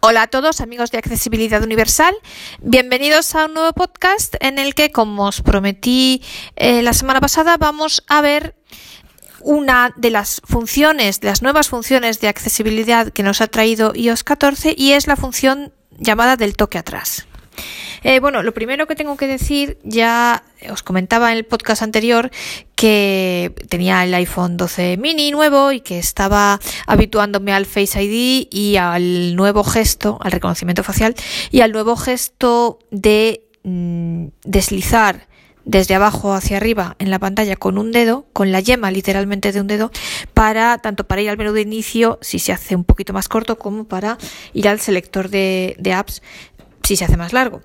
Hola a todos amigos de Accesibilidad Universal, bienvenidos a un nuevo podcast en el que, como os prometí eh, la semana pasada, vamos a ver una de las funciones, de las nuevas funciones de accesibilidad que nos ha traído iOS 14 y es la función llamada del toque atrás. Eh, bueno, lo primero que tengo que decir, ya os comentaba en el podcast anterior que tenía el iPhone 12 mini nuevo y que estaba habituándome al Face ID y al nuevo gesto, al reconocimiento facial y al nuevo gesto de mm, deslizar desde abajo hacia arriba en la pantalla con un dedo, con la yema literalmente de un dedo, para tanto para ir al menú de inicio si se hace un poquito más corto como para ir al selector de apps si se hace más largo.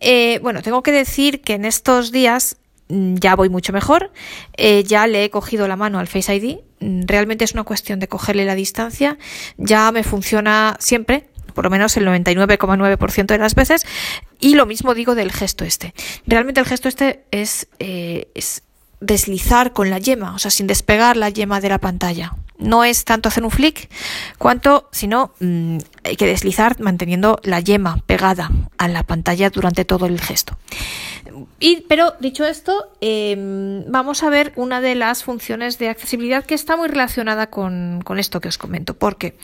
Eh, bueno, tengo que decir que en estos días mm, ya voy mucho mejor, eh, ya le he cogido la mano al Face ID, mm, realmente es una cuestión de cogerle la distancia, ya me funciona siempre, por lo menos el 99,9% de las veces, y lo mismo digo del gesto este. Realmente el gesto este es, eh, es deslizar con la yema, o sea, sin despegar la yema de la pantalla. No es tanto hacer un flick, cuanto, sino mm, hay que deslizar manteniendo la yema pegada a la pantalla durante todo el gesto. Pero dicho esto, em, vamos a ver una de las funciones de accesibilidad que está muy relacionada con, con esto que os comento, porque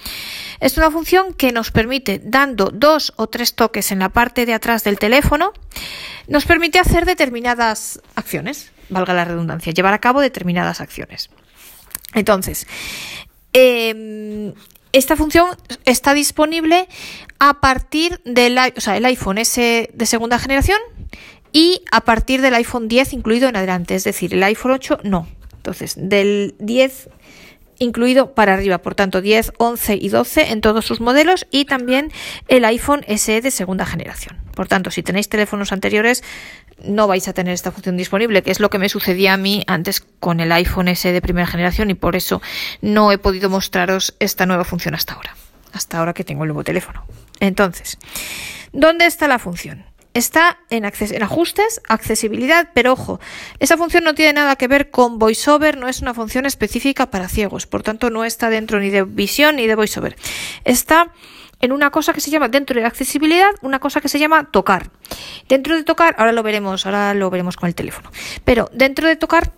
es una función que nos permite, dando dos o tres toques en la parte de atrás del teléfono, nos permite hacer determinadas acciones, valga la redundancia, llevar a cabo determinadas acciones. Entonces, em, esta función está disponible a partir del iPhone S de segunda generación y a partir del iPhone 10 incluido en adelante, es decir, el iPhone 8 no. Entonces, del 10 incluido para arriba, por tanto 10, 11 y 12 en todos sus modelos y también el iPhone SE de segunda generación. Por tanto, si tenéis teléfonos anteriores, no vais a tener esta función disponible, que es lo que me sucedía a mí antes con el iPhone SE de primera generación y por eso no he podido mostraros esta nueva función hasta ahora, hasta ahora que tengo el nuevo teléfono. Entonces, ¿dónde está la función? Está en, en, ajustes, accesibilidad, pero ojo, esa función no tiene nada que ver con VoiceOver, no es una función específica para ciegos, por tanto no está dentro ni de visión ni de VoiceOver. Está en una cosa que se llama dentro de accesibilidad, una cosa que se llama tocar. Dentro de tocar, ahora lo veremos, ahora lo veremos con el teléfono. Pero dentro de tocar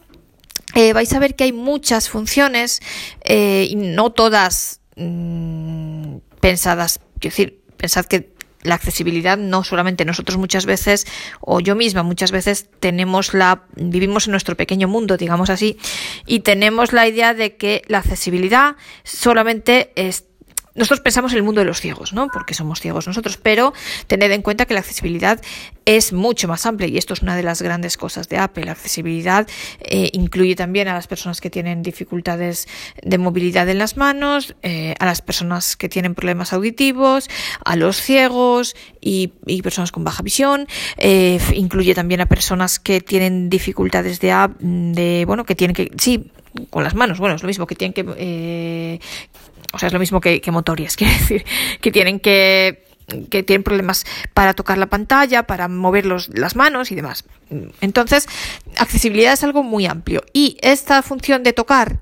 eh, vais a ver que hay muchas funciones eh, y no todas mm, pensadas. Quiero decir, pensad que la accesibilidad no solamente nosotros muchas veces o yo misma muchas veces tenemos la vivimos en nuestro pequeño mundo digamos así y tenemos la idea de que la accesibilidad solamente es nosotros pensamos en el mundo de los ciegos, ¿no? Porque somos ciegos nosotros, pero tened en cuenta que la accesibilidad es mucho más amplia y esto es una de las grandes cosas de Apple. La accesibilidad eh, incluye también a las personas que tienen dificultades de movilidad en las manos, eh, a las personas que tienen problemas auditivos, a los ciegos y, personas con baja visión. Eh, incluye también a personas que tienen dificultades de, de bueno, que tienen que, sí, con las manos, bueno, es lo mismo que tienen que, o sea, es lo mismo que, que motorias, quiere decir, que tienen que que tienen problemas para tocar la pantalla, para mover los, las manos y demás. Entonces, accesibilidad es algo muy amplio. Y esta función de tocar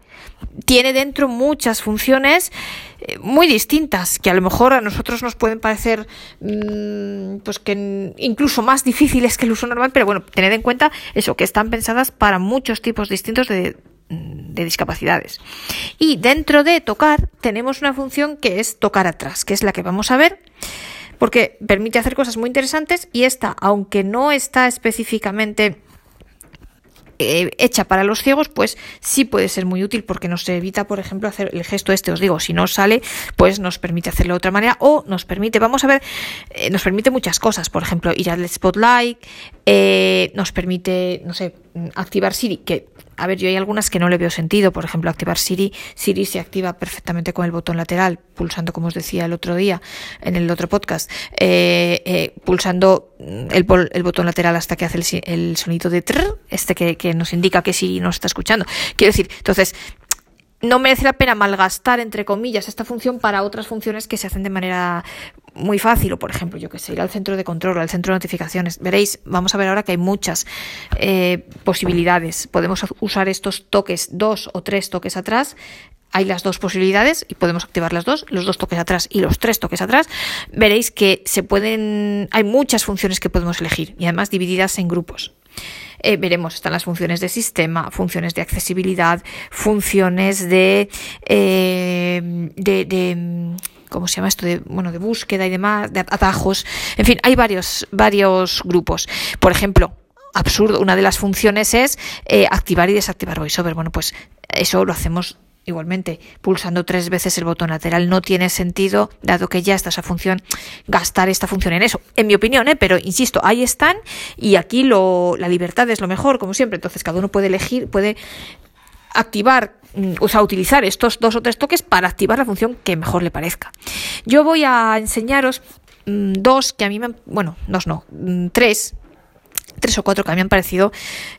tiene dentro muchas funciones eh, muy distintas, que a lo mejor a nosotros nos pueden parecer mm, pues que incluso más difíciles que el uso normal, pero bueno, tened en cuenta eso, que están pensadas para muchos tipos distintos de, de discapacidades. Y dentro de tocar tenemos una función que es tocar atrás, que es la que vamos a ver, porque permite hacer cosas muy interesantes y esta, aunque no está específicamente eh, hecha para los ciegos, pues sí puede ser muy útil porque nos evita, por ejemplo, hacer el gesto este, os digo, si no sale, pues nos permite hacerlo de otra manera o nos permite, vamos a ver, eh, nos permite muchas cosas, por ejemplo, ir al spotlight, eh, nos permite, no sé, activar Siri, que a ver, yo hay algunas que no le veo sentido, por ejemplo, activar Siri. Siri se activa perfectamente con el botón lateral, pulsando, como os decía el otro día en el otro podcast, eh, eh, pulsando el, el, botón lateral hasta que hace el, el sonido de trrr, este que, que nos indica que Siri nos está escuchando. Quiero decir, entonces, no merece la pena malgastar, entre comillas, esta función para otras funciones que se hacen de manera muy fácil, o por ejemplo, yo que sé, ir al centro de control, al centro de notificaciones. Veréis, vamos a ver ahora que hay muchas eh, posibilidades. Podemos usar estos toques, dos o tres toques atrás, hay las dos posibilidades y podemos activar las dos, los dos toques atrás y los tres toques atrás, veréis que se pueden, hay muchas funciones que podemos elegir y además divididas en grupos. Eh, veremos, están las funciones de sistema, funciones de accesibilidad, funciones de, eh, de, de ¿cómo se llama esto? De, bueno, de búsqueda y demás, de atajos. En fin, hay varios, varios grupos. Por ejemplo, absurdo, una de las funciones es eh, activar y desactivar VoiceOver. Bueno, pues eso lo hacemos Igualmente, pulsando tres veces el botón lateral no tiene sentido, dado que ya está esa función, gastar esta función en eso. En mi opinión, ¿eh? pero insisto, ahí están y aquí lo, la libertad es lo mejor, como siempre. Entonces, cada uno puede elegir, puede activar, mm, o sea, utilizar estos dos o tres toques para activar la función que mejor le parezca. Yo voy a enseñaros mm, dos que a mí me, bueno, dos no, mm, tres, tres o cuatro que a mí me han parecido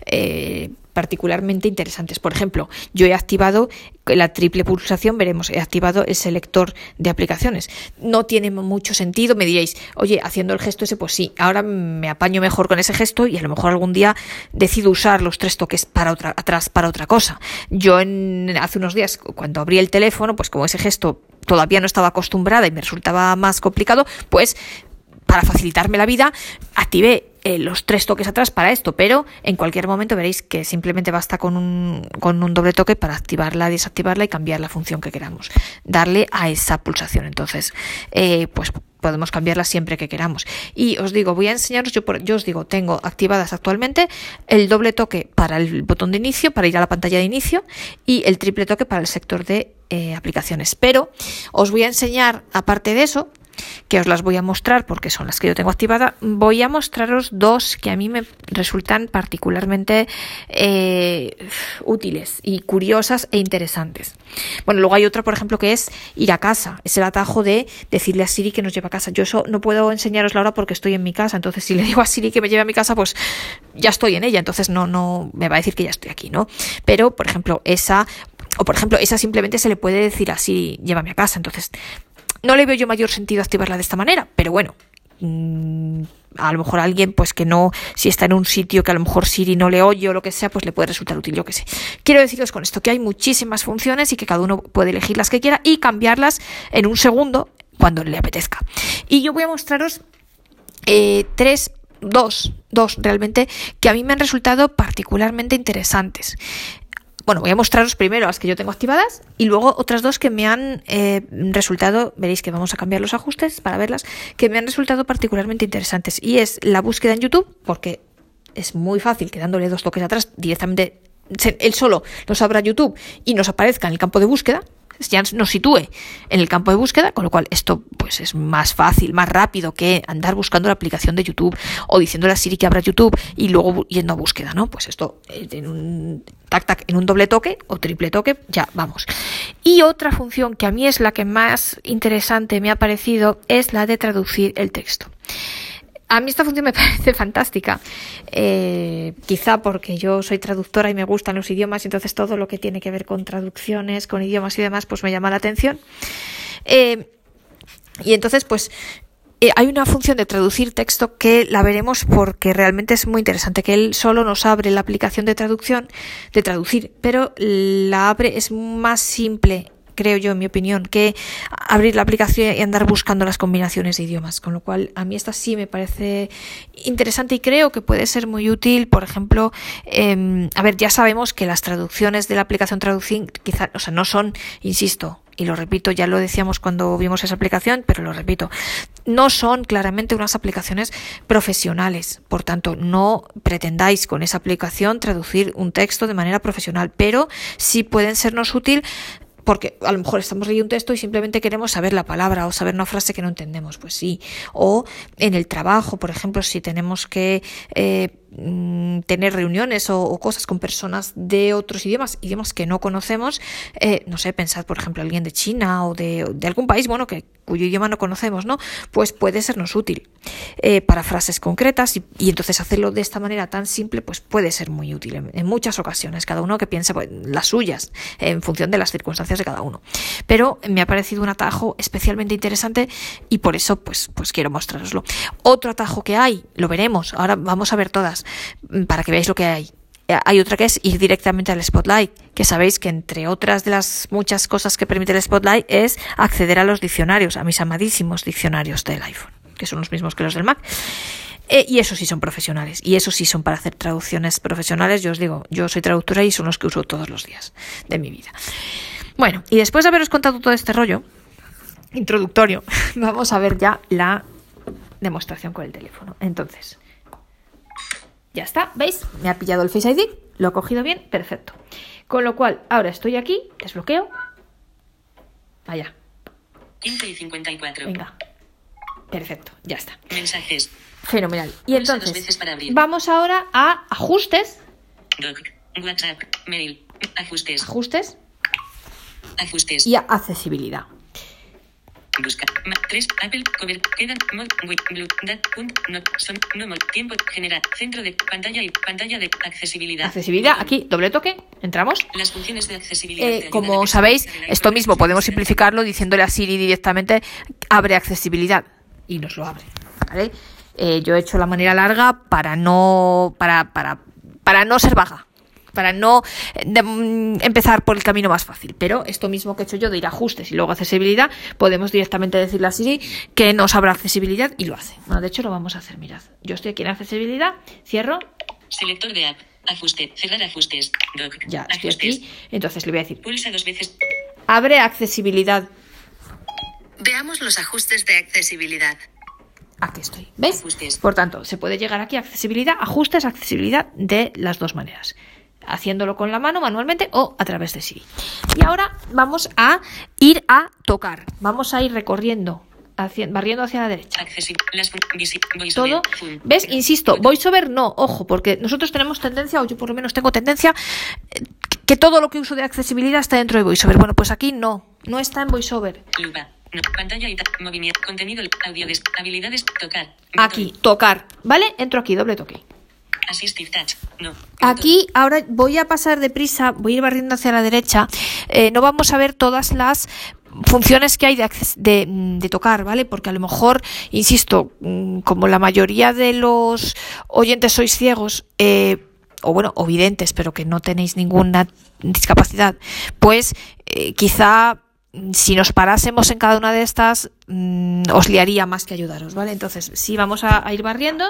eh, particularmente interesantes. Por ejemplo, yo he activado la triple pulsación, veremos, he activado el selector de aplicaciones. No tiene mucho sentido, me diréis, oye, haciendo el gesto ese, pues sí, ahora me apaño mejor con ese gesto y a lo mejor algún día decido usar los tres toques para otra, atrás para otra cosa. Yo en, hace unos días, cuando abrí el teléfono, pues como ese gesto todavía no estaba acostumbrada y me resultaba más complicado, pues para facilitarme la vida, activé eh, los tres toques atrás para esto, pero en cualquier momento veréis que simplemente basta con un, con un doble toque para activarla, desactivarla y cambiar la función que queramos, darle a esa pulsación. Entonces, eh, pues podemos cambiarla siempre que queramos. Y os digo, voy a enseñaros, yo, yo os digo, tengo activadas actualmente el doble toque para el botón de inicio, para ir a la pantalla de inicio, y el triple toque para el sector de eh, aplicaciones. Pero os voy a enseñar, aparte de eso, que os las voy a mostrar porque son las que yo tengo activada, voy a mostraros dos que a mí me resultan particularmente eh, útiles y curiosas e interesantes. Bueno, luego hay otra, por ejemplo, que es ir a casa. Es el atajo de decirle a Siri que nos lleva a casa. Yo eso no puedo enseñaroslo ahora porque estoy en mi casa. Entonces, si le digo a Siri que me lleve a mi casa, pues ya estoy en ella. Entonces, no, no me va a decir que ya estoy aquí, ¿no? Pero, por ejemplo, esa o por ejemplo, esa simplemente se le puede decir así, llévame a casa. Entonces, no le veo yo mayor sentido activarla de esta manera, pero bueno, mm, a lo mejor alguien, pues que no, si está en un sitio que a lo mejor Siri no le oye o lo que sea, pues le puede resultar útil, yo que sé. Quiero deciros con esto que hay muchísimas funciones y que cada uno puede elegir las que quiera y cambiarlas en un segundo cuando le apetezca. Y yo voy a mostraros eh, tres dos, dos realmente, que a mí me han resultado particularmente interesantes. Bueno, voy a mostraros primero las que yo tengo activadas y luego otras dos que me han eh, resultado, veréis que vamos a cambiar los ajustes para verlas, que me han resultado particularmente interesantes. Y es la búsqueda en YouTube, porque es muy fácil que dándole dos toques atrás directamente él solo nos abra YouTube y nos aparezca en el campo de búsqueda, ya nos sitúe en el campo de búsqueda, con lo cual esto pues es más fácil, más rápido que andar buscando la aplicación de YouTube o diciéndole a Siri que abra YouTube y luego yendo a búsqueda, ¿no? Pues esto eh, en un tac tac en un doble toque o triple toque, ya vamos. Y otra función que a mí es la que más interesante me ha parecido es la de traducir el texto. A mí esta función me parece fantástica, eh, quizá porque yo soy traductora y me gustan los idiomas, entonces todo lo que tiene que ver con traducciones, con idiomas y demás, pues me llama la atención. Eh, y entonces, pues eh, hay una función de traducir texto que la veremos porque realmente es muy interesante, que él solo nos abre la aplicación de traducción, de traducir, pero la abre, es más simple creo yo, en mi opinión, que abrir la aplicación y andar buscando las combinaciones de idiomas. Con lo cual, a mí esta sí me parece interesante y creo que puede ser muy útil. Por ejemplo, em, a ver, ya sabemos que las traducciones de la aplicación Traducing quizá, o sea, no son, insisto, y lo repito, ya lo decíamos cuando vimos esa aplicación, pero lo repito, no son claramente unas aplicaciones profesionales. Por tanto, no pretendáis con esa aplicación traducir un texto de manera profesional, pero sí pueden sernos útil porque a lo mejor estamos leyendo un texto y simplemente queremos saber la palabra o saber una frase que no entendemos, pues sí. O en el trabajo, por ejemplo, si tenemos que eh, mm, tener reuniones o, cosas con personas de otros idiomas, idiomas que no conocemos, eh, no sé, pensar, por ejemplo, alguien de China o de, algún país, bueno, que cuyo idioma no conocemos, ¿no? Pues puede sernos útil eh, para frases concretas y, entonces hacerlo de esta manera tan simple, pues puede ser muy útil en, muchas ocasiones, cada uno que piense pues, las suyas en función de las circunstancias de cada uno. Pero me ha parecido un atajo especialmente interesante y por eso pues, pues quiero mostraroslo. Otro atajo que hay, lo veremos, ahora vamos a ver todas mm, para que veáis lo que hay eh, hay otra que es ir directamente al Spotlight, que sabéis que entre otras de las muchas cosas que permite el Spotlight es acceder a los diccionarios, a mis amadísimos diccionarios del iPhone, que son los mismos que los del Mac. Eh, y esos sí son profesionales. Y esos sí son para hacer traducciones profesionales. Yo os digo, yo soy traductora y son los que uso todos los días de mi vida. Bueno, y después de haberos contado todo este rollo introductorio, vamos a ver ya la demostración con el teléfono. Entonces, ya está, ¿veis? Me ha pillado el Face ID, lo he cogido bien, perfecto. Con lo cual, ahora estoy aquí, desbloqueo. Allá. 15 y 54. Venga. Perfecto, ya está. Mensajes. Fenomenal. Y entonces, vamos ahora a ajustes. Doc. WhatsApp. Mail. Ajustes. Ajustes Ajustes. y a accesibilidad. Busca. 3. Apple. Cover. Quedan. Mod. Web. Blue. Dat. Punt. No. Son. No. Mod. Tiempo. Generar. Centro de pantalla y pantalla de accesibilidad. Accesibilidad, aquí, doble toque, entramos. Las funciones de accesibilidad. Eh, a como sabéis, esto mismo podemos de simplificarlo diciéndole a Siri directamente abre accesibilidad y nos lo abre. ¿vale? Eh, yo he hecho la manera larga para no para, para, para no ser vaga, para no eh, de- mm, empezar por el camino más fácil. Pero esto mismo que he hecho yo de ir a ajustes y luego accesibilidad, podemos directamente decirle a Siri que nos abra accesibilidad y lo hace. Bueno, de hecho lo vamos a hacer, mirad. Yo estoy aquí en accesibilidad, cierro, Selector de app. Ajuste. Cerrar ajustes. Doc. ya estoy Ajustes. aquí, entonces le voy a decir, Pulsa dos veces. abre accesibilidad Veamos los ajustes de accesibilidad. Aquí estoy. ¿Veis? Ajustes. Por tanto, se puede llegar aquí a accesibilidad, ajustes, accesibilidad de las dos maneras. Haciéndolo con la mano manualmente o a través de Siri. Y ahora vamos a ir a tocar. Vamos a ir recorriendo, barriendo hacia la derecha. Todo. ¿Ves? Insisto, voiceover no, ojo, porque nosotros tenemos tendencia, o yo por lo menos tengo tendencia, eh, que todo lo que uso de accesibilidad está dentro de voiceover. Bueno, pues aquí no, no está en voiceover. Lupa. No. Pantalla y ta- movimiento. Contenido. Audio. Des, habilidades. Tocar. Aquí, tocar. ¿Vale? Entro aquí, doble toque. Aquí ahora voy a pasar deprisa, voy a ir barriendo hacia la derecha. Eh, no vamos a ver todas las funciones que hay de, de, mm, de tocar, ¿vale? Porque a lo mejor, insisto, mm, como la mayoría de los oyentes sois ciegos, eh, o bueno, o videntes, pero que no tenéis ninguna discapacidad, pues eh, quizá mm, si nos parásemos en cada una de estas, os liaría más que ayudaros, ¿vale? Entonces, sí, vamos a ir barriendo,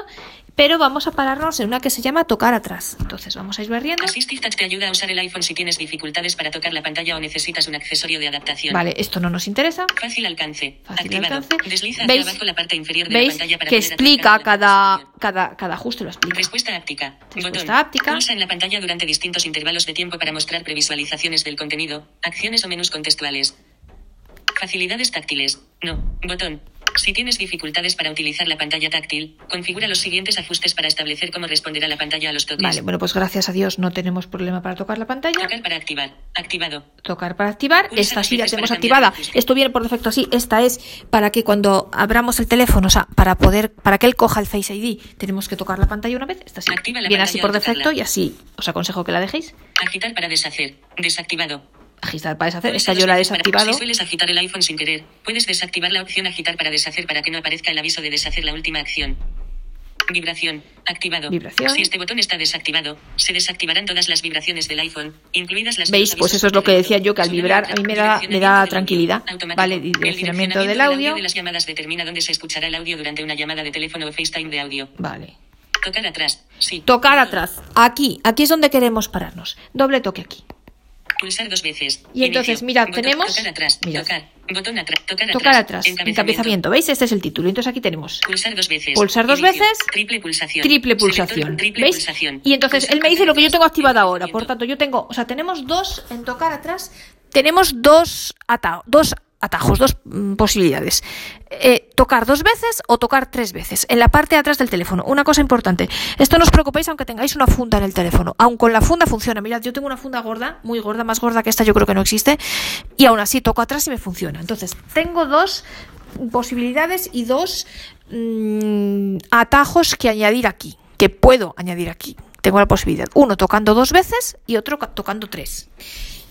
pero vamos a pararnos en una que se llama tocar atrás. Entonces, vamos a ir barriendo. Assistive touch te ayuda a usar el iPhone si tienes dificultades para tocar la pantalla o necesitas un accesorio de adaptación. Vale, esto no nos interesa. Fácil alcance. Fácil Activado. alcance. Desliza ¿Veis? abajo la parte inferior de ¿Veis la pantalla para que explica cada, cada, cada ajuste? Lo explica. Respuesta áptica. Respuesta Botón. áptica. Pulsa en la pantalla durante distintos intervalos de tiempo para mostrar previsualizaciones del contenido, acciones o menús contextuales. Facilidades táctiles. No. Botón. Si tienes dificultades para utilizar la pantalla táctil, configura los siguientes ajustes para establecer cómo responderá la pantalla a los toques. Vale, bueno, pues gracias a Dios no tenemos problema para tocar la pantalla. Tocar para activar. Activado. Tocar para activar. Pulsa Esta sí la tenemos activada. Esto viene por defecto así. Esta es para que cuando abramos el teléfono, o sea, para poder, para que él coja el Face ID, tenemos que tocar la pantalla una vez. Esta sí. Activa la Viene así por defecto y así os aconsejo que la dejéis. Agitar para deshacer. Desactivado. Agitar para deshacer. Esta yo la he desactivado. Si sueles agitar el iPhone sin querer, puedes desactivar la opción agitar para deshacer para que no aparezca el aviso de deshacer la última acción. Vibración. Activado. Vibración. Si este botón está desactivado, se desactivarán todas las vibraciones del iPhone, incluidas las ¿Veis? Pues eso es lo que de decía yo, que al vibrar a mí me da, me da tranquilidad. Vale, El direccionamiento del audio. de las llamadas determina dónde se escuchará el audio durante una llamada de teléfono o FaceTime de audio. Vale. Tocar atrás. Sí. Tocar atrás. Aquí. Aquí es donde queremos pararnos. Doble toque aquí. Pulsar dos veces. Y entonces, Botón, tenemos- Tocar atrás. mirad. Tocar. Botón atrás. Tocar atrás. Tocar atrás. Encabezamiento. Encabezamiento. ¿Veis? Este es el título. Entonces aquí tenemos Pulsar dos veces. Pulsar dos Inicio. veces. Triple pulsación. triple pulsación. triple ¿Veis? pulsación. Y entonces Pulsar él me dice lo que yo tengo activado ahora. Por tanto, yo tengo, o sea, tenemos dos en tocar atrás. Tenemos dos, ata dos atajos, dos mm, posibilidades. Eh, tocar dos veces o tocar tres veces en la parte de atrás del teléfono. Una cosa importante, esto no os preocupéis aunque tengáis una funda en el teléfono. Aun con la funda funciona. Mirad, yo tengo una funda gorda, muy gorda, más gorda que esta yo creo que no existe. Y aún así toco atrás y me funciona. Entonces, tengo dos posibilidades y dos mm, atajos que añadir aquí, que puedo añadir aquí. Tengo la posibilidad. Uno tocando dos veces y otro ca- tocando tres.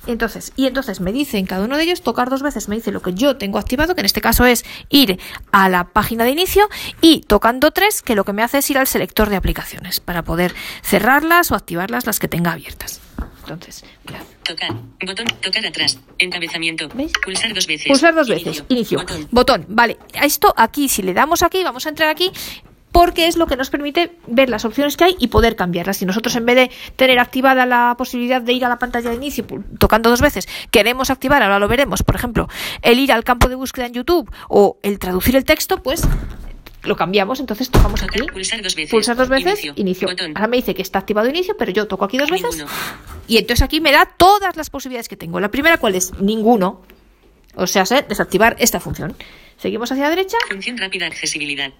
Entonces, y entonces me dice en cada uno de ellos tocar dos veces, me dice lo que yo tengo activado, que en este caso es ir a la página de inicio y tocando tres, que lo que me hace es ir al selector de aplicaciones para poder cerrarlas o activarlas las que tenga abiertas. Entonces, mirad. Tocar. Botón. Tocar atrás. Encabezamiento. ¿Veis? Pulsar dos veces. Pulsar dos veces. Inicio. Botón. Botón. Vale. A Esto aquí, si le damos aquí, vamos a entrar aquí porque es lo que nos permite ver las opciones que hay y poder cambiarlas. Si nosotros en vez de tener activada la posibilidad de ir a la pantalla de inicio tocando dos veces, queremos activar, ahora lo veremos, por ejemplo, el ir al campo de búsqueda en YouTube o el traducir el texto, pues lo cambiamos, entonces tocamos aquí. Pulsar dos veces. Pulsar dos veces, Inicio. Ahora me dice que está activado inicio, pero yo toco aquí dos veces. Ninguno. Y entonces aquí me da todas las posibilidades que tengo. La primera, ¿cuál es? Ninguno. O sea, desactivar esta función. Seguimos hacia la derecha. Función rápida accesibilidad.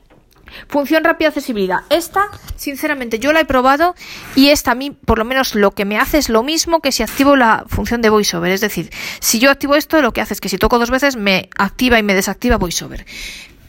Función rápida accesibilidad. Esta, sinceramente, yo la he probado y esta a mí, por lo menos, lo que me hace es lo mismo que si activo la función de VoiceOver. Es decir, si yo activo esto, lo que hace es que si toco dos veces me activa y me desactiva VoiceOver.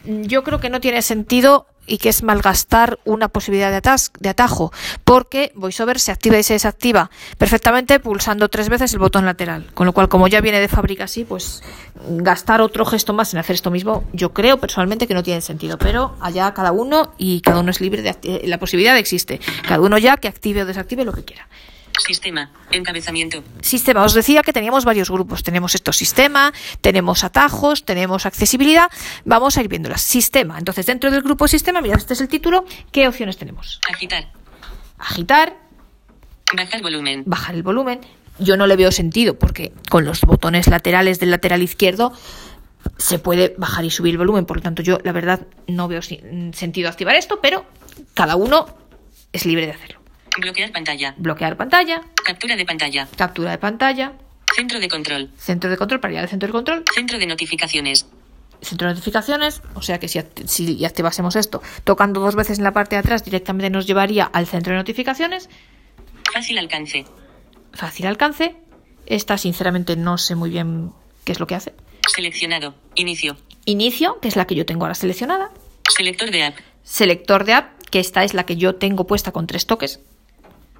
Yo creo que no tiene sentido y que es malgastar una posibilidad de, de atajo, porque VoiceOver se activa y se desactiva perfectamente pulsando tres veces el botón lateral. Con lo cual, como ya viene de fábrica así, pues gastar otro gesto más en hacer esto mismo, yo creo personalmente que no tiene sentido. Pero allá cada uno y cada uno es libre de la posibilidad existe. Cada uno ya que active o desactive lo que quiera. Sistema. Encabezamiento. Sistema, os decía que teníamos varios grupos. Tenemos esto sistema, tenemos atajos, tenemos accesibilidad. Vamos a ir viéndolas. Sistema. Entonces, dentro del grupo sistema, mirad, este es el título. ¿Qué opciones tenemos? Agitar. Agitar, Bajar volumen. bajar el volumen. Yo no le veo sentido porque con los botones laterales del lateral izquierdo se puede bajar y subir el volumen. Por lo tanto, yo la verdad no veo sentido activar esto, pero cada uno es libre de hacerlo. Bloquear pantalla. Bloquear pantalla, Captura de pantalla. captura de pantalla, Centro de control. centro de control para ir al centro de control, Centro de notificaciones. centro de notificaciones, o sea que si, si activásemos esto tocando dos veces en la parte de atrás directamente nos llevaría al centro de notificaciones, Fácil alcance. fácil alcance. Esta sinceramente no sé muy bien qué es lo que hace. Seleccionado. Inicio. Inicio, que es la que yo tengo ahora seleccionada. Selector de app. Selector de app, que esta es la que yo tengo puesta con tres toques.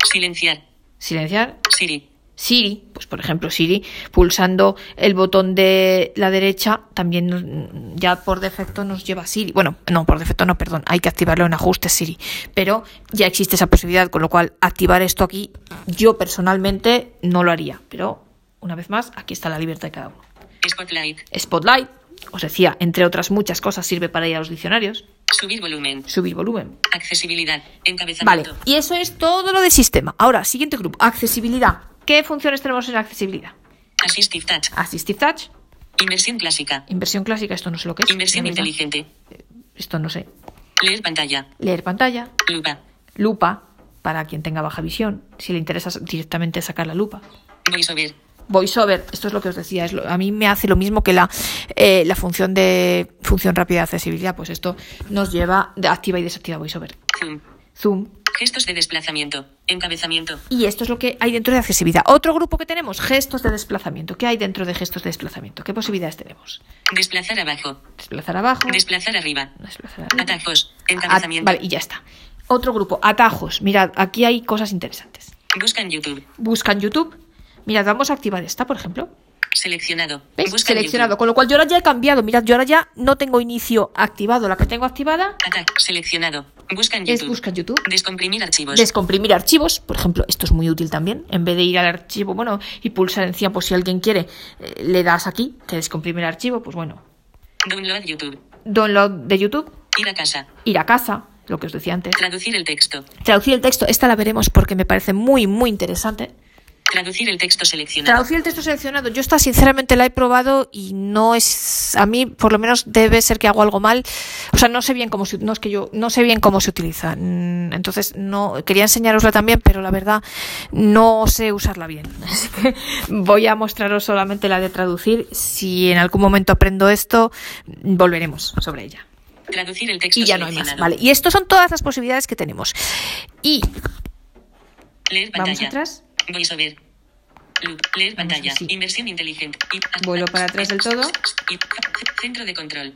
Silenciar. Silenciar. Siri. Siri, pues por ejemplo Siri, pulsando el botón de la derecha, también ya por defecto nos lleva a Siri. Bueno, no, por defecto no, perdón, hay que activarlo en ajustes Siri. Pero ya existe esa posibilidad, con lo cual activar esto aquí, yo personalmente no lo haría. Pero, una vez más, aquí está la libertad de cada uno. Spotlight. Spotlight, os decía, entre otras muchas cosas, sirve para ir a los diccionarios, Subir volumen. subir volumen. Accesibilidad. Vale, Encabezamiento. y eso es todo lo de sistema. Ahora, siguiente grupo, accesibilidad. ¿Qué funciones tenemos en accesibilidad? Assistive Touch. Assistive Touch, Inversión clásica. inversión clásica, esto no sé lo que es. Inversión inteligente. Esto no sé. Leer pantalla. Leer pantalla, Lupa. lupa, para quien tenga baja visión, si le interesa directamente sacar la lupa. VoiceOver. VoiceOver, esto es lo que os decía, es lo- a mí me hace lo mismo que la, eh, la función de función rápida de accesibilidad, pues esto nos lleva de activa y desactiva VoiceOver. Zoom. Zoom. Gestos de desplazamiento. Encabezamiento. Y esto es lo que hay dentro de accesibilidad. Otro grupo que tenemos, gestos de desplazamiento. ¿Qué hay dentro de gestos de desplazamiento? ¿Qué posibilidades tenemos? Desplazar abajo. Desplazar abajo. Desplazar arriba. desplazar arriba. Atajos. At- Encabezamiento. vale, y ya está. Otro grupo, atajos. Mirad, aquí hay cosas interesantes. Busca en YouTube. Busca en YouTube. Mirad, vamos a activar esta, por ejemplo. Seleccionado. Busca en Seleccionado. Con lo cual yo ahora ya he cambiado. Mirad, yo ahora ya no tengo inicio activado. La que tengo activada Ata- Seleccionado. Busca en es YouTube. busca en YouTube. Descomprimir archivos. Descomprimir archivos, por ejemplo, esto es muy útil también. En vez de ir al archivo, bueno, y pulsar encima, pues si alguien quiere, eh, le das aquí, te descomprime el archivo, pues bueno. Download YouTube. Download de YouTube, Ir a casa. ir a casa, lo que os decía antes. Traducir el texto. Traducir el texto, esta la veremos porque me parece muy, muy interesante. Traducir el texto seleccionado. Traducir el texto seleccionado, yo esta sinceramente la he probado y no es, a mí por lo menos debe ser que hago algo mal, o sea, no sé bien cómo se, no es que yo, no sé bien cómo se utiliza, Mm, entonces no, quería enseñarosla también, pero la verdad no sé usarla bien, así que voy a mostraros solamente la de traducir, si en algún momento aprendo esto, volveremos sobre ella. Traducir el texto Y ya no hay más, vale, y estas son todas las posibilidades que tenemos. Y Leer vamos pantalla. atrás, VoiceOver. Loop. Leer pantalla. Inversión inteligente. Vuelvo para atrás del todo. Centro de control.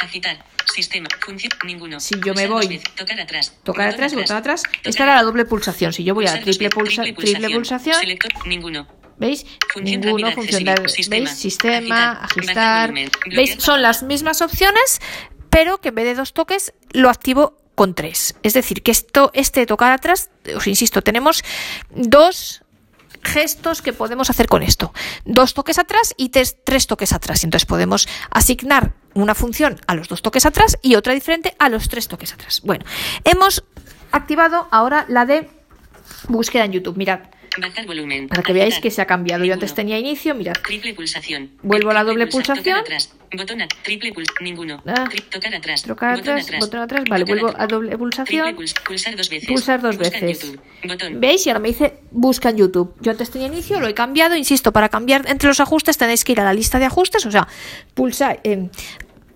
Agitar. Sistema. Función. Ninguno. Si yo me voy. Tocar atrás. tocar atrás y botón atrás, esta era la doble pulsación, si yo voy a triple, pulsa, triple pulsación. Ninguno. ¿Veis? Función Ninguno, accesible, ¿veis? sistema, agitar, ¿Veis? Son las mismas opciones, pero que en vez de dos toques lo activo con tres. Es decir, que esto, este tocar atrás, os insisto, tenemos dos gestos que podemos hacer con esto. Dos toques atrás y tres, tres toques atrás. Entonces podemos asignar una función a los dos toques atrás y otra diferente a los tres toques atrás. Bueno, hemos activado ahora la de búsqueda en YouTube. Mirad, Bajar volumen. para que veáis que se ha cambiado. Yo antes tenía inicio, mirad. Triple pulsación. Vuelvo a la doble pulsa- pulsación. Tocar atrás. Botón triple ninguno. Ah. Tocar atrás. Tocar Botón atrás, botón atrás. Vale, vuelvo a doble pulsación. Pulsar dos veces. Pulsar dos veces. ¿Veis? Y ahora me dice busca en YouTube. Yo antes tenía inicio, lo he cambiado. Insisto, para cambiar entre los ajustes tenéis que ir a la lista de ajustes, o sea, pulsar eh,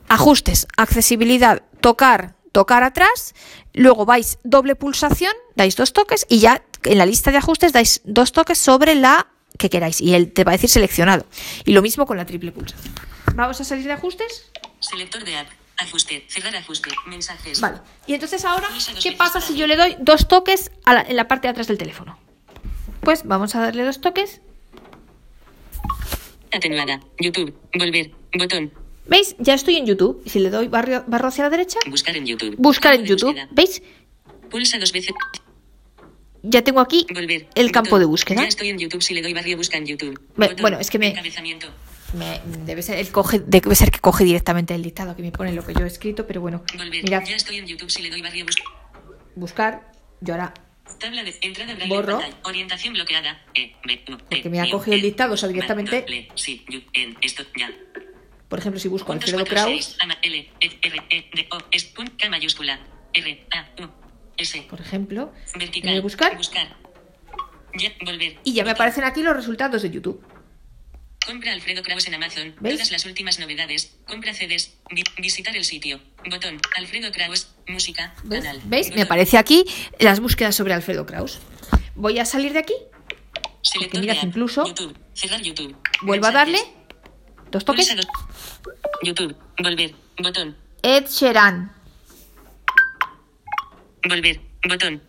ajustes, accesibilidad, tocar, tocar atrás. Luego vais doble pulsación, dais dos toques y ya en la lista de ajustes dais dos toques sobre la que queráis y él te va a decir seleccionado. Y lo mismo con la triple pulsación. Vamos a salir de ajustes. Selector de app. Ajuste. Cerrar ajuste. Mensajes. Vale. Y entonces ahora, ¿qué pasa si yo le doy dos toques a la- en la parte de atrás del teléfono? Pues vamos a darle dos toques. Atenuada. YouTube. Volver. Botón. ¿Veis? Ya estoy en YouTube. Y si le doy barrio, barro hacia la derecha, Buscar en YouTube. buscar en YouTube. ¿Veis? Pulsa dos veces. Ya tengo aquí Volver. el campo Botón. de búsqueda. Ya estoy en YouTube si le doy barrio busca en YouTube. Botón. bueno, es que me-. Me- debe, ser, él coge, debe ser que coge directamente el dictado que me pone lo que yo he escrito, pero bueno. Volver. Mirad, Ya estoy en YouTube si le doy barrio busca. buscar. Yo ahora, Tabla de entrada braille Borro. pantalla. Orientación bloqueada. E, B, U, Porque E, me ha cogido el E, dictado, o sea, directamente- le, sí, yu, en, esto, ya. por ejemplo, si busco Alfredo Kraus, E, E. R, A, U, S. por ejemplo, Vertical. a buscar Buscar. Ya, volver. y ya me aparecen aquí los resultados de YouTube. Compra Alfredo Kraus en Amazon. ¿Veis? Todas las últimas novedades. Compra CDs. Vi- visitar el sitio. Botón. Alfredo Kraus. Música. ¿Veis? Canal. ¿Veis? Me Botón. aparece aquí las búsquedas sobre Alfredo Kraus. Voy a salir de aquí, Selector app. incluso- YouTube. Cerrar YouTube. vuelvo a darle Mensajes. dos toques. YouTube. Volver. Botón. Ed Sheeran. Volver. Botón.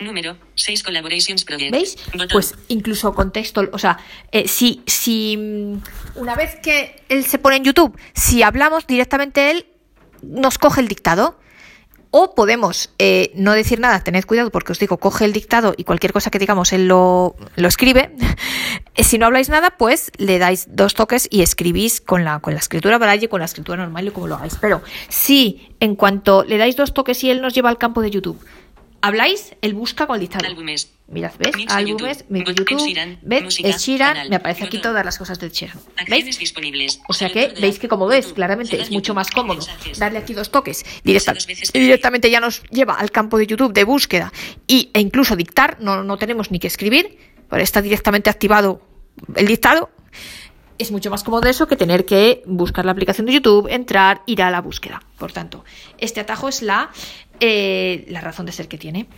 Número. 6 Collaborations Project. ¿Veis? Botón. Pues incluso con texto, o sea, eh, si, si mm, una vez que él se pone en YouTube, si hablamos directamente él, nos coge el dictado. O podemos eh, no decir nada, tened cuidado porque os digo, coge el dictado y cualquier cosa que digamos él lo, lo escribe. Si no habláis nada, pues le dais dos toques y escribís con la, con la escritura braille, con la escritura normal y como lo hagáis. Pero si en cuanto le dais dos toques y él nos lleva al campo de YouTube, habláis, él busca con el dictado. Álbumes. Mirad, ¿ves? Mix de Álbumes, YouTube. de Sheeran, ¿ves? música, Sheeran, canal, me aparece aquí todas las cosas del Sheeran. ¿Veis? disponibles. O sea que de veis que como ves, claramente es mucho más cómodo darle aquí dos toques directa- y directamente ya nos lleva al campo de YouTube de búsqueda y, e incluso dictar, no, no tenemos ni que escribir, pero está directamente activado el dictado. Es mucho más cómodo eso que tener que buscar la aplicación de YouTube, entrar, ir a la búsqueda. Por tanto, este atajo es la, eh, la razón de ser que tiene.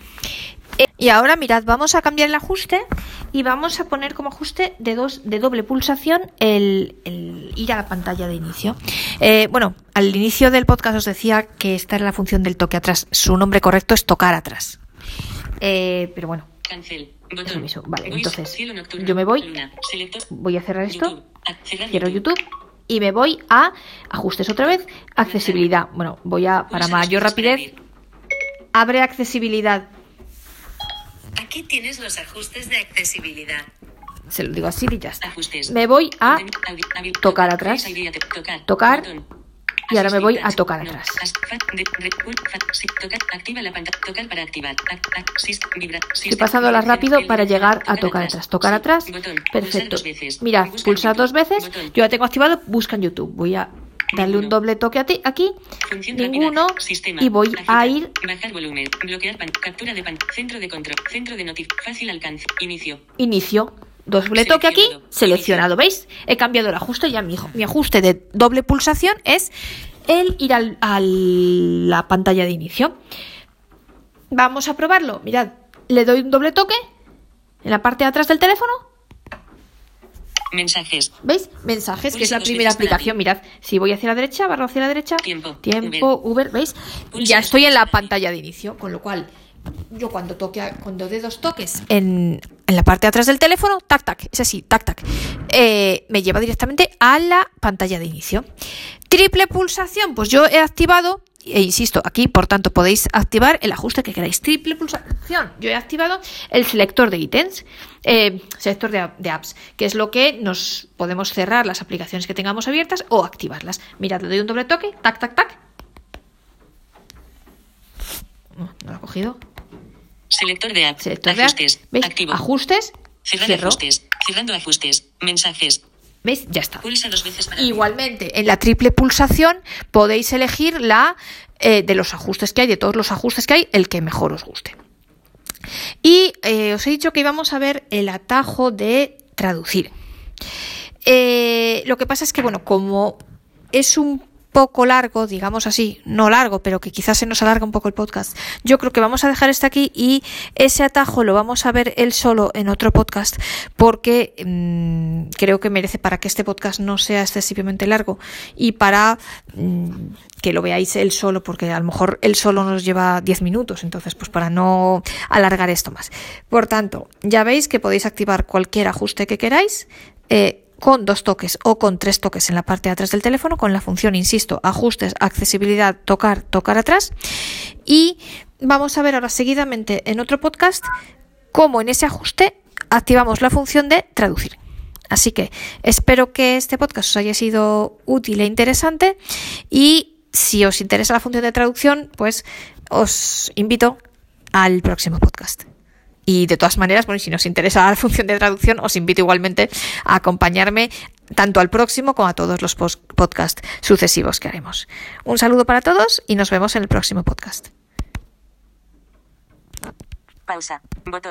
Eh, Y ahora mirad, vamos a cambiar el ajuste y vamos a poner como ajuste de dos de doble pulsación el, el ir a la pantalla de inicio. Eh, bueno, al inicio del podcast os decía que esta era la función del toque atrás. Su nombre correcto es tocar atrás. Eh, pero bueno, Cancel. Es lo Botón. mismo. Vale, entonces, yo me voy. voy a cerrar esto. Cierro YouTube y me voy a ajustes otra vez, accesibilidad. Bueno, voy a para mayor rapidez. Abre accesibilidad. Aquí tienes los ajustes de accesibilidad. Se lo digo así y ya está. Ajustes. Me voy a tocar atrás. Tocar. Y ahora me voy a tocar atrás. Estoy pasándolas rápido para llegar a tocar atrás. Tocar atrás. Perfecto. Mirad, pulsar dos veces. Yo ya tengo activado busca en YouTube. Voy a darle un doble toque a ti, aquí. Ninguno. Y voy a ir Bajar volumen, bloquear pan, captura de pan, centro de control, centro de notif, fácil alcance, inicio. inicio. Doble toque aquí, Seleccionado. ¿Veis? He cambiado el ajuste ya mi, mi ajuste de doble pulsación es el ir al, a la pantalla de inicio. Vamos a probarlo. Mirad, le doy un doble toque en la parte de atrás del teléfono. Mensajes. ¿Veis? Mensajes, que es la primera aplicación. Mirad, si voy hacia la derecha, barro hacia la derecha. Tiempo, Tiempo, Uber, ¿veis? Ya estoy en la pantalla de inicio, con lo cual yo cuando toque, cuando dé dos toques en, en, la parte de atrás del teléfono, tac, tac, es así, tac, tac, eh, me lleva directamente a la pantalla de inicio. Triple pulsación, pues yo he activado, e insisto, aquí por tanto podéis activar el ajuste que queráis. Triple pulsación, yo he activado el selector de ítems, eh, selector de, apps, que es lo que nos podemos cerrar las aplicaciones que tengamos abiertas o activarlas. Mirad, le doy un doble toque, tac, tac, tac. No lo ha cogido. Selector de. Selector de ajustes. ¿Veis? Activo. Ajustes. Cerrar ajustes. Cerrando ajustes. Mensajes. ¿Veis? Ya está. Pulsa dos veces para Igualmente, en la triple pulsación podéis elegir la eh, de los ajustes que hay, de todos los ajustes que hay, el que mejor os guste. Y eh, os he dicho que íbamos a ver el atajo de traducir. Eh, lo que pasa es que, bueno, como es un poco largo, digamos así, no largo, pero que quizás se nos alarga un poco el podcast. Yo creo que vamos a dejar este aquí y ese atajo lo vamos a ver él solo en otro podcast porque mmm, creo que merece para que este podcast no sea excesivamente largo y para mmm, que lo veáis él solo porque a lo mejor él solo nos lleva 10 minutos, entonces pues para no alargar esto más. Por tanto, ya veis que podéis activar cualquier ajuste que queráis. Eh, con dos toques o con tres toques en la parte de atrás del teléfono con la función, insisto, ajustes, accesibilidad, tocar, tocar atrás. Y vamos a ver ahora seguidamente en otro podcast cómo en ese ajuste activamos la función de traducir. Así que espero que este podcast os haya sido útil e interesante y si os interesa la función de traducción, pues os invito al próximo podcast. Y de todas maneras, bueno, si nos interesa la función de traducción, os invito igualmente a acompañarme tanto al próximo como a todos los podcasts sucesivos que haremos. Un saludo para todos y nos vemos en el próximo podcast. Pausa. Botón.